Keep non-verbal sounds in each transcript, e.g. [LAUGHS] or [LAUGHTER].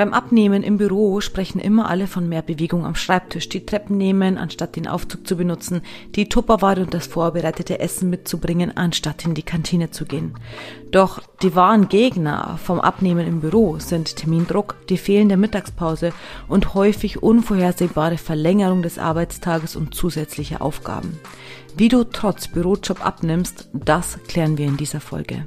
Beim Abnehmen im Büro sprechen immer alle von mehr Bewegung am Schreibtisch, die Treppen nehmen, anstatt den Aufzug zu benutzen, die Tupperware und das vorbereitete Essen mitzubringen, anstatt in die Kantine zu gehen. Doch die wahren Gegner vom Abnehmen im Büro sind Termindruck, die fehlende Mittagspause und häufig unvorhersehbare Verlängerung des Arbeitstages und zusätzliche Aufgaben. Wie du trotz Bürojob abnimmst, das klären wir in dieser Folge.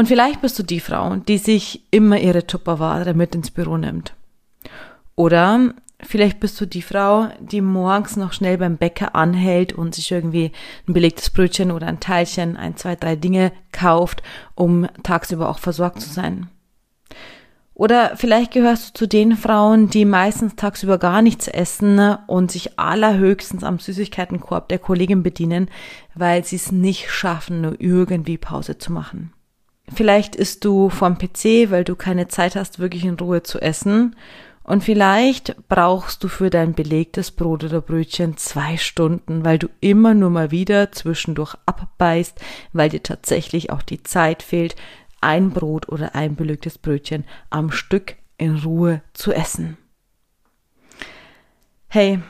Und vielleicht bist du die Frau, die sich immer ihre Tupperware mit ins Büro nimmt. Oder vielleicht bist du die Frau, die morgens noch schnell beim Bäcker anhält und sich irgendwie ein belegtes Brötchen oder ein Teilchen, ein, zwei, drei Dinge kauft, um tagsüber auch versorgt zu sein. Oder vielleicht gehörst du zu den Frauen, die meistens tagsüber gar nichts essen und sich allerhöchstens am Süßigkeitenkorb der Kollegin bedienen, weil sie es nicht schaffen, nur irgendwie Pause zu machen. Vielleicht isst du vorm PC, weil du keine Zeit hast, wirklich in Ruhe zu essen. Und vielleicht brauchst du für dein belegtes Brot oder Brötchen zwei Stunden, weil du immer nur mal wieder zwischendurch abbeißt, weil dir tatsächlich auch die Zeit fehlt, ein Brot oder ein belegtes Brötchen am Stück in Ruhe zu essen. Hey,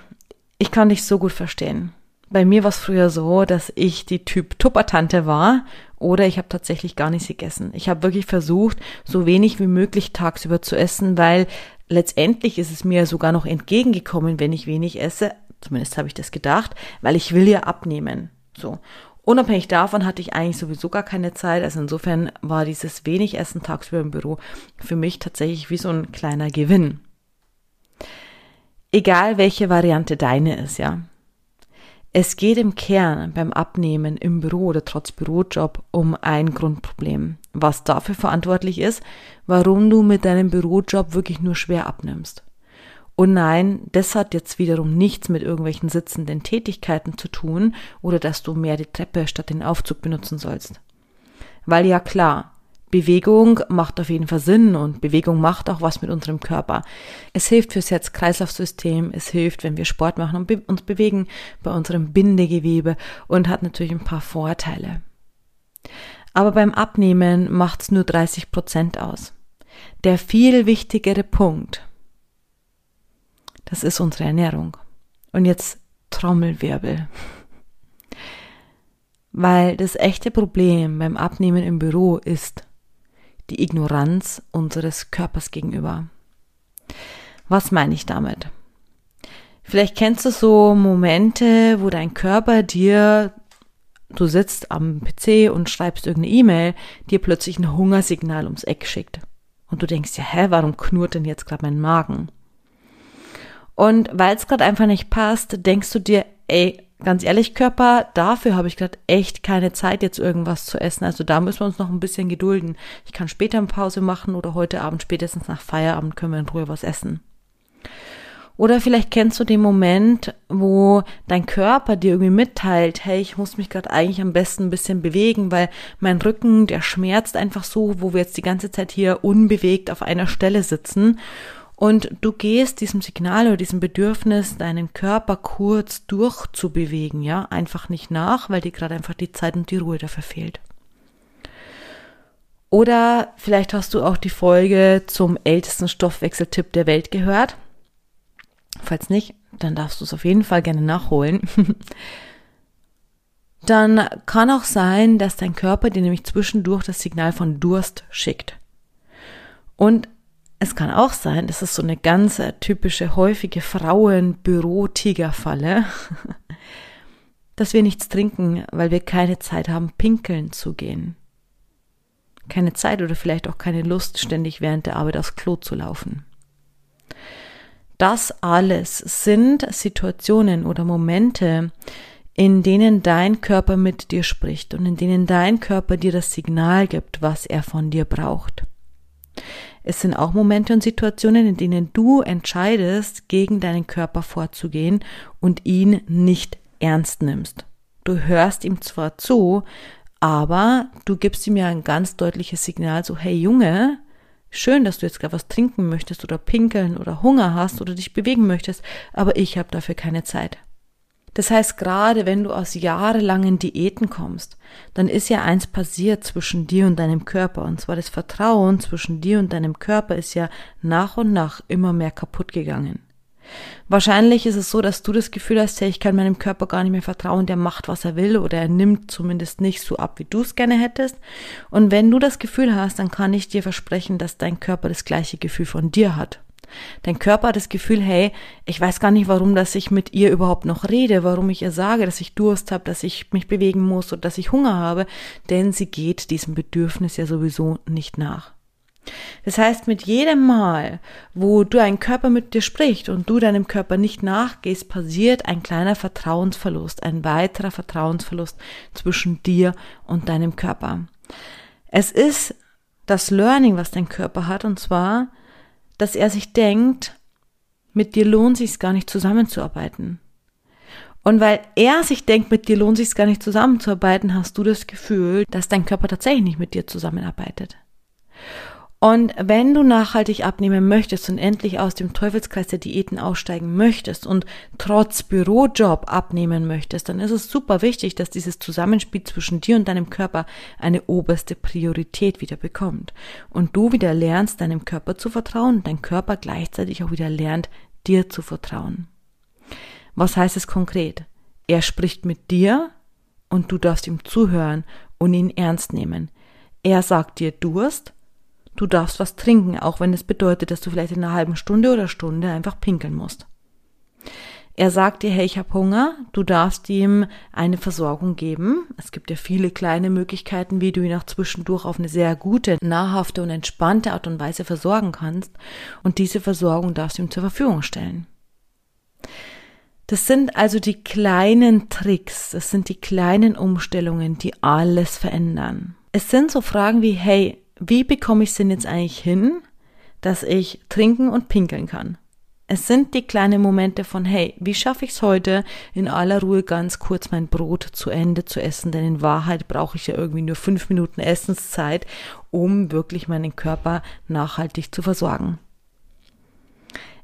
ich kann dich so gut verstehen. Bei mir war es früher so, dass ich die Typ Tuppertante war oder ich habe tatsächlich gar nichts gegessen. Ich habe wirklich versucht, so wenig wie möglich tagsüber zu essen, weil letztendlich ist es mir sogar noch entgegengekommen, wenn ich wenig esse. Zumindest habe ich das gedacht, weil ich will ja abnehmen. So. Unabhängig davon hatte ich eigentlich sowieso gar keine Zeit. Also insofern war dieses wenig Essen tagsüber im Büro für mich tatsächlich wie so ein kleiner Gewinn. Egal welche Variante deine ist, ja. Es geht im Kern beim Abnehmen im Büro oder trotz Bürojob um ein Grundproblem, was dafür verantwortlich ist, warum du mit deinem Bürojob wirklich nur schwer abnimmst. Und nein, das hat jetzt wiederum nichts mit irgendwelchen sitzenden Tätigkeiten zu tun oder dass du mehr die Treppe statt den Aufzug benutzen sollst. Weil ja klar, Bewegung macht auf jeden Fall Sinn und Bewegung macht auch was mit unserem Körper. Es hilft fürs Herz-Kreislauf-System, es hilft, wenn wir Sport machen und be uns bewegen bei unserem Bindegewebe und hat natürlich ein paar Vorteile. Aber beim Abnehmen macht's nur 30 Prozent aus. Der viel wichtigere Punkt, das ist unsere Ernährung. Und jetzt Trommelwirbel. Weil das echte Problem beim Abnehmen im Büro ist, die Ignoranz unseres Körpers gegenüber. Was meine ich damit? Vielleicht kennst du so Momente, wo dein Körper dir, du sitzt am PC und schreibst irgendeine E-Mail, dir plötzlich ein Hungersignal ums Eck schickt. Und du denkst ja, hä, warum knurrt denn jetzt gerade mein Magen? Und weil es gerade einfach nicht passt, denkst du dir, ey, ganz ehrlich, Körper, dafür habe ich gerade echt keine Zeit, jetzt irgendwas zu essen. Also da müssen wir uns noch ein bisschen gedulden. Ich kann später eine Pause machen oder heute Abend, spätestens nach Feierabend, können wir in Ruhe was essen. Oder vielleicht kennst du den Moment, wo dein Körper dir irgendwie mitteilt, hey, ich muss mich gerade eigentlich am besten ein bisschen bewegen, weil mein Rücken, der schmerzt einfach so, wo wir jetzt die ganze Zeit hier unbewegt auf einer Stelle sitzen. Und du gehst diesem Signal oder diesem Bedürfnis, deinen Körper kurz durchzubewegen, ja, einfach nicht nach, weil dir gerade einfach die Zeit und die Ruhe dafür fehlt. Oder vielleicht hast du auch die Folge zum ältesten Stoffwechseltipp der Welt gehört. Falls nicht, dann darfst du es auf jeden Fall gerne nachholen. [LAUGHS] dann kann auch sein, dass dein Körper dir nämlich zwischendurch das Signal von Durst schickt. Und es kann auch sein, das ist so eine ganz typische, häufige Frauen-Büro-Tigerfalle, [LAUGHS] dass wir nichts trinken, weil wir keine Zeit haben, pinkeln zu gehen. Keine Zeit oder vielleicht auch keine Lust, ständig während der Arbeit aufs Klo zu laufen. Das alles sind Situationen oder Momente, in denen dein Körper mit dir spricht und in denen dein Körper dir das Signal gibt, was er von dir braucht. Es sind auch Momente und Situationen, in denen du entscheidest, gegen deinen Körper vorzugehen und ihn nicht ernst nimmst. Du hörst ihm zwar zu, aber du gibst ihm ja ein ganz deutliches Signal, so, hey Junge, schön, dass du jetzt gerade was trinken möchtest oder pinkeln oder Hunger hast oder dich bewegen möchtest, aber ich habe dafür keine Zeit. Das heißt, gerade wenn du aus jahrelangen Diäten kommst, dann ist ja eins passiert zwischen dir und deinem Körper. Und zwar das Vertrauen zwischen dir und deinem Körper ist ja nach und nach immer mehr kaputt gegangen. Wahrscheinlich ist es so, dass du das Gefühl hast, hey, ich kann meinem Körper gar nicht mehr vertrauen, der macht, was er will oder er nimmt zumindest nicht so ab, wie du es gerne hättest. Und wenn du das Gefühl hast, dann kann ich dir versprechen, dass dein Körper das gleiche Gefühl von dir hat. Dein Körper hat das Gefühl, hey, ich weiß gar nicht, warum, dass ich mit ihr überhaupt noch rede, warum ich ihr sage, dass ich Durst habe, dass ich mich bewegen muss oder dass ich Hunger habe, denn sie geht diesem Bedürfnis ja sowieso nicht nach. Das heißt, mit jedem Mal, wo du ein Körper mit dir spricht und du deinem Körper nicht nachgehst, passiert ein kleiner Vertrauensverlust, ein weiterer Vertrauensverlust zwischen dir und deinem Körper. Es ist das Learning, was dein Körper hat, und zwar, dass er sich denkt, mit dir lohnt sich gar nicht zusammenzuarbeiten. Und weil er sich denkt, mit dir lohnt sich gar nicht zusammenzuarbeiten, hast du das Gefühl, dass dein Körper tatsächlich nicht mit dir zusammenarbeitet. Und wenn du nachhaltig abnehmen möchtest und endlich aus dem Teufelskreis der Diäten aussteigen möchtest und trotz Bürojob abnehmen möchtest, dann ist es super wichtig, dass dieses Zusammenspiel zwischen dir und deinem Körper eine oberste Priorität wieder bekommt. Und du wieder lernst, deinem Körper zu vertrauen und dein Körper gleichzeitig auch wieder lernt, dir zu vertrauen. Was heißt es konkret? Er spricht mit dir und du darfst ihm zuhören und ihn ernst nehmen. Er sagt dir Durst Du darfst was trinken, auch wenn es bedeutet, dass du vielleicht in einer halben Stunde oder Stunde einfach pinkeln musst. Er sagt dir, hey, ich habe Hunger, du darfst ihm eine Versorgung geben. Es gibt ja viele kleine Möglichkeiten, wie du ihn auch zwischendurch auf eine sehr gute, nahrhafte und entspannte Art und Weise versorgen kannst. Und diese Versorgung darfst du ihm zur Verfügung stellen. Das sind also die kleinen Tricks, das sind die kleinen Umstellungen, die alles verändern. Es sind so Fragen wie, hey, wie bekomme ich es denn jetzt eigentlich hin, dass ich trinken und pinkeln kann? Es sind die kleinen Momente von, hey, wie schaffe ich es heute, in aller Ruhe ganz kurz mein Brot zu Ende zu essen? Denn in Wahrheit brauche ich ja irgendwie nur fünf Minuten Essenszeit, um wirklich meinen Körper nachhaltig zu versorgen.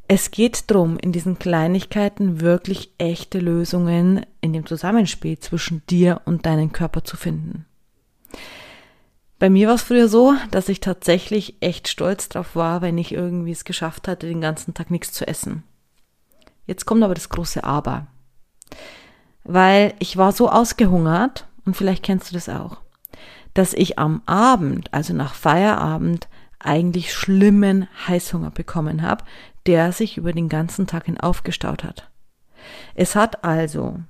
Es geht drum, in diesen Kleinigkeiten wirklich echte Lösungen in dem Zusammenspiel zwischen dir und deinem Körper zu finden. Bei mir war es früher so, dass ich tatsächlich echt stolz drauf war, wenn ich irgendwie es geschafft hatte, den ganzen Tag nichts zu essen. Jetzt kommt aber das große Aber. Weil ich war so ausgehungert, und vielleicht kennst du das auch, dass ich am Abend, also nach Feierabend, eigentlich schlimmen Heißhunger bekommen habe, der sich über den ganzen Tag hin aufgestaut hat. Es hat also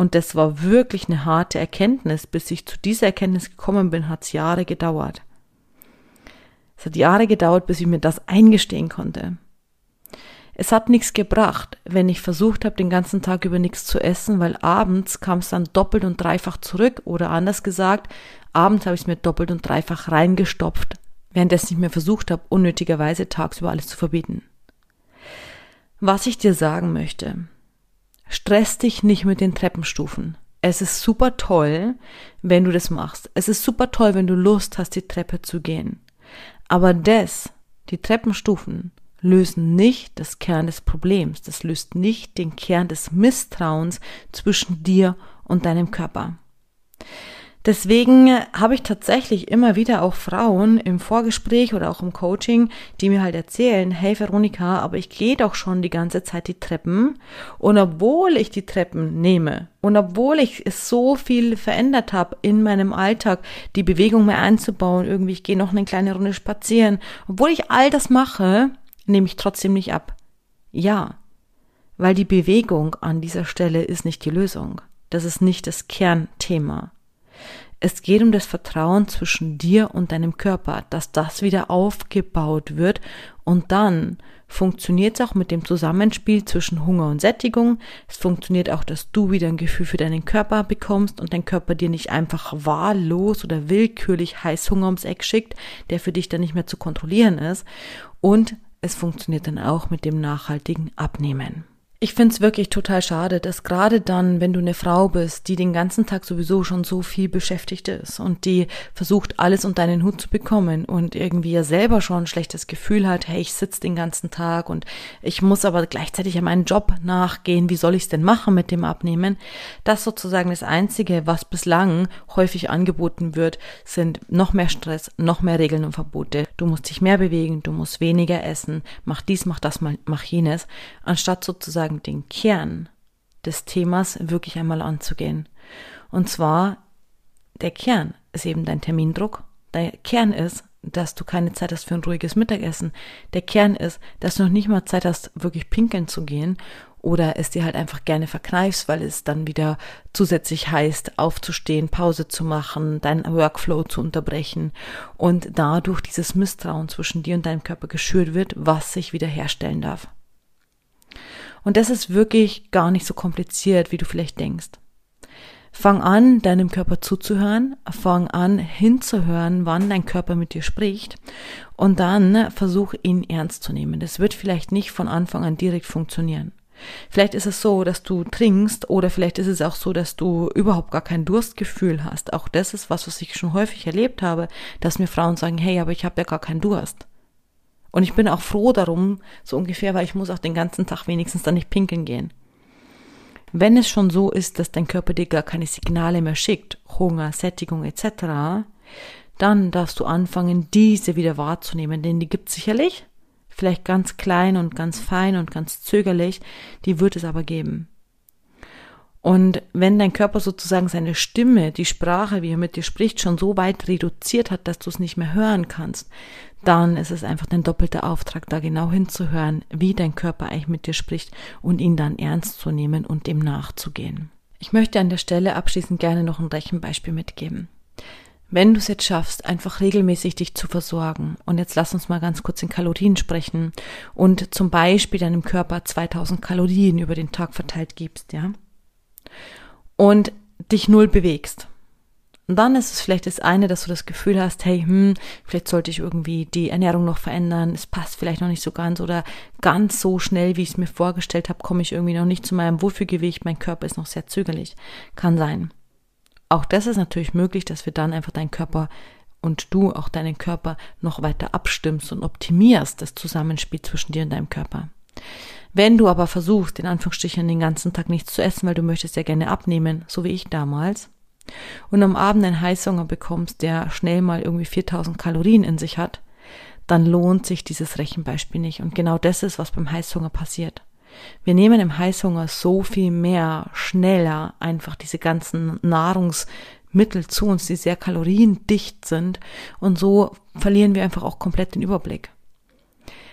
und das war wirklich eine harte Erkenntnis. Bis ich zu dieser Erkenntnis gekommen bin, hat es Jahre gedauert. Es hat Jahre gedauert, bis ich mir das eingestehen konnte. Es hat nichts gebracht, wenn ich versucht habe, den ganzen Tag über nichts zu essen, weil abends kam es dann doppelt und dreifach zurück oder anders gesagt, abends habe ich es mir doppelt und dreifach reingestopft, währenddessen ich mir versucht habe, unnötigerweise tagsüber alles zu verbieten. Was ich dir sagen möchte, Stress dich nicht mit den Treppenstufen. Es ist super toll, wenn du das machst. Es ist super toll, wenn du Lust hast, die Treppe zu gehen. Aber das, die Treppenstufen, lösen nicht das Kern des Problems. Das löst nicht den Kern des Misstrauens zwischen dir und deinem Körper. Deswegen habe ich tatsächlich immer wieder auch Frauen im Vorgespräch oder auch im Coaching, die mir halt erzählen, hey Veronika, aber ich gehe doch schon die ganze Zeit die Treppen und obwohl ich die Treppen nehme und obwohl ich es so viel verändert habe in meinem Alltag, die Bewegung mehr einzubauen, irgendwie ich gehe noch eine kleine Runde spazieren, obwohl ich all das mache, nehme ich trotzdem nicht ab. Ja, weil die Bewegung an dieser Stelle ist nicht die Lösung. Das ist nicht das Kernthema. Es geht um das Vertrauen zwischen dir und deinem Körper, dass das wieder aufgebaut wird und dann funktioniert es auch mit dem Zusammenspiel zwischen Hunger und Sättigung. Es funktioniert auch, dass du wieder ein Gefühl für deinen Körper bekommst und dein Körper dir nicht einfach wahllos oder willkürlich Heißhunger ums Eck schickt, der für dich dann nicht mehr zu kontrollieren ist. Und es funktioniert dann auch mit dem nachhaltigen Abnehmen. Ich find's wirklich total schade, dass gerade dann, wenn du eine Frau bist, die den ganzen Tag sowieso schon so viel beschäftigt ist und die versucht, alles unter deinen Hut zu bekommen und irgendwie ja selber schon ein schlechtes Gefühl hat, hey, ich sitze den ganzen Tag und ich muss aber gleichzeitig an meinen Job nachgehen, wie soll ich's denn machen mit dem Abnehmen? Das sozusagen das Einzige, was bislang häufig angeboten wird, sind noch mehr Stress, noch mehr Regeln und Verbote. Du musst dich mehr bewegen, du musst weniger essen, mach dies, mach das, mach jenes, anstatt sozusagen sozusagen den Kern des Themas wirklich einmal anzugehen. Und zwar, der Kern ist eben dein Termindruck. Der Kern ist, dass du keine Zeit hast für ein ruhiges Mittagessen. Der Kern ist, dass du noch nicht mal Zeit hast, wirklich pinkeln zu gehen oder es dir halt einfach gerne verkneifst, weil es dann wieder zusätzlich heißt, aufzustehen, Pause zu machen, deinen Workflow zu unterbrechen und dadurch dieses Misstrauen zwischen dir und deinem Körper geschürt wird, was sich wieder herstellen darf. Und das ist wirklich gar nicht so kompliziert, wie du vielleicht denkst. Fang an, deinem Körper zuzuhören, fang an, hinzuhören, wann dein Körper mit dir spricht und dann versuch ihn ernst zu nehmen. Das wird vielleicht nicht von Anfang an direkt funktionieren. Vielleicht ist es so, dass du trinkst oder vielleicht ist es auch so, dass du überhaupt gar kein Durstgefühl hast. Auch das ist was, was ich schon häufig erlebt habe, dass mir Frauen sagen, hey, aber ich habe ja gar keinen Durst. Und ich bin auch froh darum, so ungefähr, weil ich muss auch den ganzen Tag wenigstens dann nicht pinkeln gehen. Wenn es schon so ist, dass dein Körper dir gar keine Signale mehr schickt, Hunger, Sättigung etc., dann darfst du anfangen, diese wieder wahrzunehmen, denn die gibt sicherlich, vielleicht ganz klein und ganz fein und ganz zögerlich, die wird es aber geben. Und wenn dein Körper sozusagen seine Stimme, die Sprache, wie er mit dir spricht, schon so weit reduziert hat, dass du es nicht mehr hören kannst, dann ist es einfach dein doppelter Auftrag, da genau hinzuhören, wie dein Körper eigentlich mit dir spricht und ihn dann ernst zu nehmen und dem nachzugehen. Ich möchte an der Stelle abschließend gerne noch ein Rechenbeispiel mitgeben. Wenn du es jetzt schaffst, einfach regelmäßig dich zu versorgen, und jetzt lass uns mal ganz kurz in Kalorien sprechen, und zum Beispiel deinem Körper 2000 Kalorien über den Tag verteilt gibst, ja, und dich null bewegst, und dann ist es vielleicht das eine, dass du das Gefühl hast, hey, hm, vielleicht sollte ich irgendwie die Ernährung noch verändern, es passt vielleicht noch nicht so ganz oder ganz so schnell, wie ich es mir vorgestellt habe, komme ich irgendwie noch nicht zu meinem Wohlfühlgewicht, mein Körper ist noch sehr zögerlich. Kann sein. Auch das ist natürlich möglich, dass wir dann einfach deinen Körper und du auch deinen Körper noch weiter abstimmst und optimierst das Zusammenspiel zwischen dir und deinem Körper. Wenn du aber versuchst, in Anführungsstrichen den ganzen Tag nichts zu essen, weil du möchtest ja gerne abnehmen, so wie ich damals, und am Abend einen Heißhunger bekommst, der schnell mal irgendwie 4000 Kalorien in sich hat, dann lohnt sich dieses Rechenbeispiel nicht. Und genau das ist, was beim Heißhunger passiert. Wir nehmen im Heißhunger so viel mehr, schneller einfach diese ganzen Nahrungsmittel zu uns, die sehr kaloriendicht sind. Und so verlieren wir einfach auch komplett den Überblick.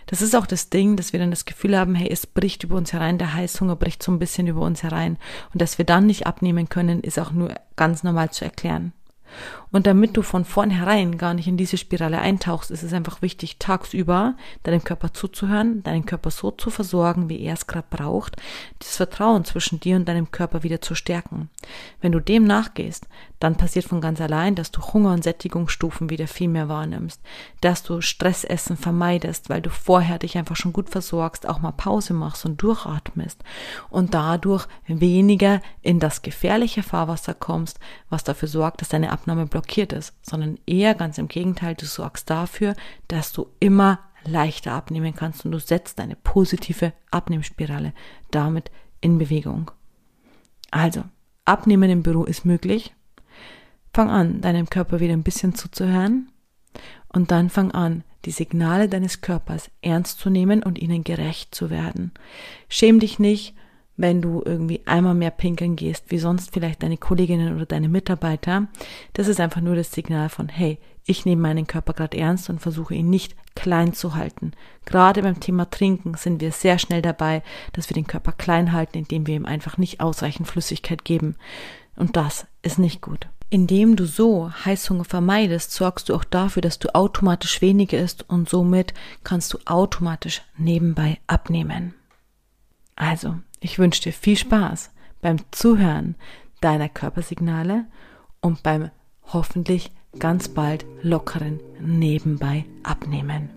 Das ist auch das Ding, dass wir dann das Gefühl haben, hey, es bricht über uns herein, der Heißhunger bricht so ein bisschen über uns herein. Und dass wir dann nicht abnehmen können, ist auch nur ganz normal zu erklären. Und damit du von vornherein gar nicht in diese Spirale eintauchst, ist es einfach wichtig, tagsüber deinem Körper zuzuhören, deinen Körper so zu versorgen, wie er es gerade braucht, das Vertrauen zwischen dir und deinem Körper wieder zu stärken. Wenn du dem nachgehst, dann passiert von ganz allein, dass du Hunger- und Sättigungsstufen wieder viel mehr wahrnimmst, dass du Stressessen vermeidest, weil du vorher dich einfach schon gut versorgst, auch mal Pause machst und durchatmest und dadurch weniger in das gefährliche Fahrwasser kommst, was dafür sorgt, dass deine Abnahme blockiert ist, sondern eher ganz im Gegenteil, du sorgst dafür, dass du immer leichter abnehmen kannst und du setzt eine positive Abnehmspirale damit in Bewegung. Also, Abnehmen im Büro ist möglich. Fang an, deinem Körper wieder ein bisschen zuzuhören und dann fang an, die Signale deines Körpers ernst zu nehmen und ihnen gerecht zu werden. Schäm dich nicht, wenn du irgendwie einmal mehr pinkeln gehst, wie sonst vielleicht deine Kolleginnen oder deine Mitarbeiter. Das ist einfach nur das Signal von, hey, ich nehme meinen Körper gerade ernst und versuche ihn nicht klein zu halten. Gerade beim Thema Trinken sind wir sehr schnell dabei, dass wir den Körper klein halten, indem wir ihm einfach nicht ausreichend Flüssigkeit geben. Und das ist nicht gut. Indem du so Heißhunger vermeidest, sorgst du auch dafür, dass du automatisch weniger isst und somit kannst du automatisch nebenbei abnehmen. Also, ich wünsche dir viel Spaß beim Zuhören deiner Körpersignale und beim hoffentlich ganz bald lockeren nebenbei abnehmen.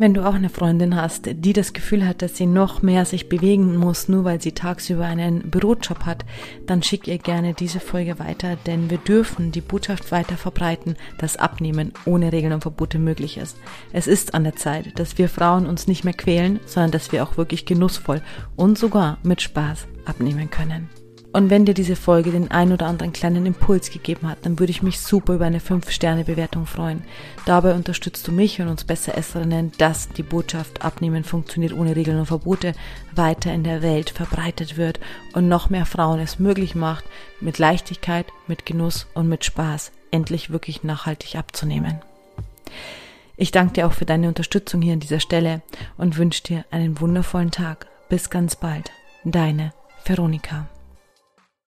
Wenn du auch eine Freundin hast, die das Gefühl hat, dass sie noch mehr sich bewegen muss, nur weil sie tagsüber einen Bürojob hat, dann schick ihr gerne diese Folge weiter, denn wir dürfen die Botschaft weiter verbreiten, dass Abnehmen ohne Regeln und Verbote möglich ist. Es ist an der Zeit, dass wir Frauen uns nicht mehr quälen, sondern dass wir auch wirklich genussvoll und sogar mit Spaß abnehmen können. Und wenn dir diese Folge den ein oder anderen kleinen Impuls gegeben hat, dann würde ich mich super über eine 5-Sterne-Bewertung freuen. Dabei unterstützt du mich und uns Besseresserinnen, dass die Botschaft Abnehmen funktioniert ohne Regeln und Verbote weiter in der Welt verbreitet wird und noch mehr Frauen es möglich macht, mit Leichtigkeit, mit Genuss und mit Spaß endlich wirklich nachhaltig abzunehmen. Ich danke dir auch für deine Unterstützung hier an dieser Stelle und wünsche dir einen wundervollen Tag. Bis ganz bald. Deine Veronika.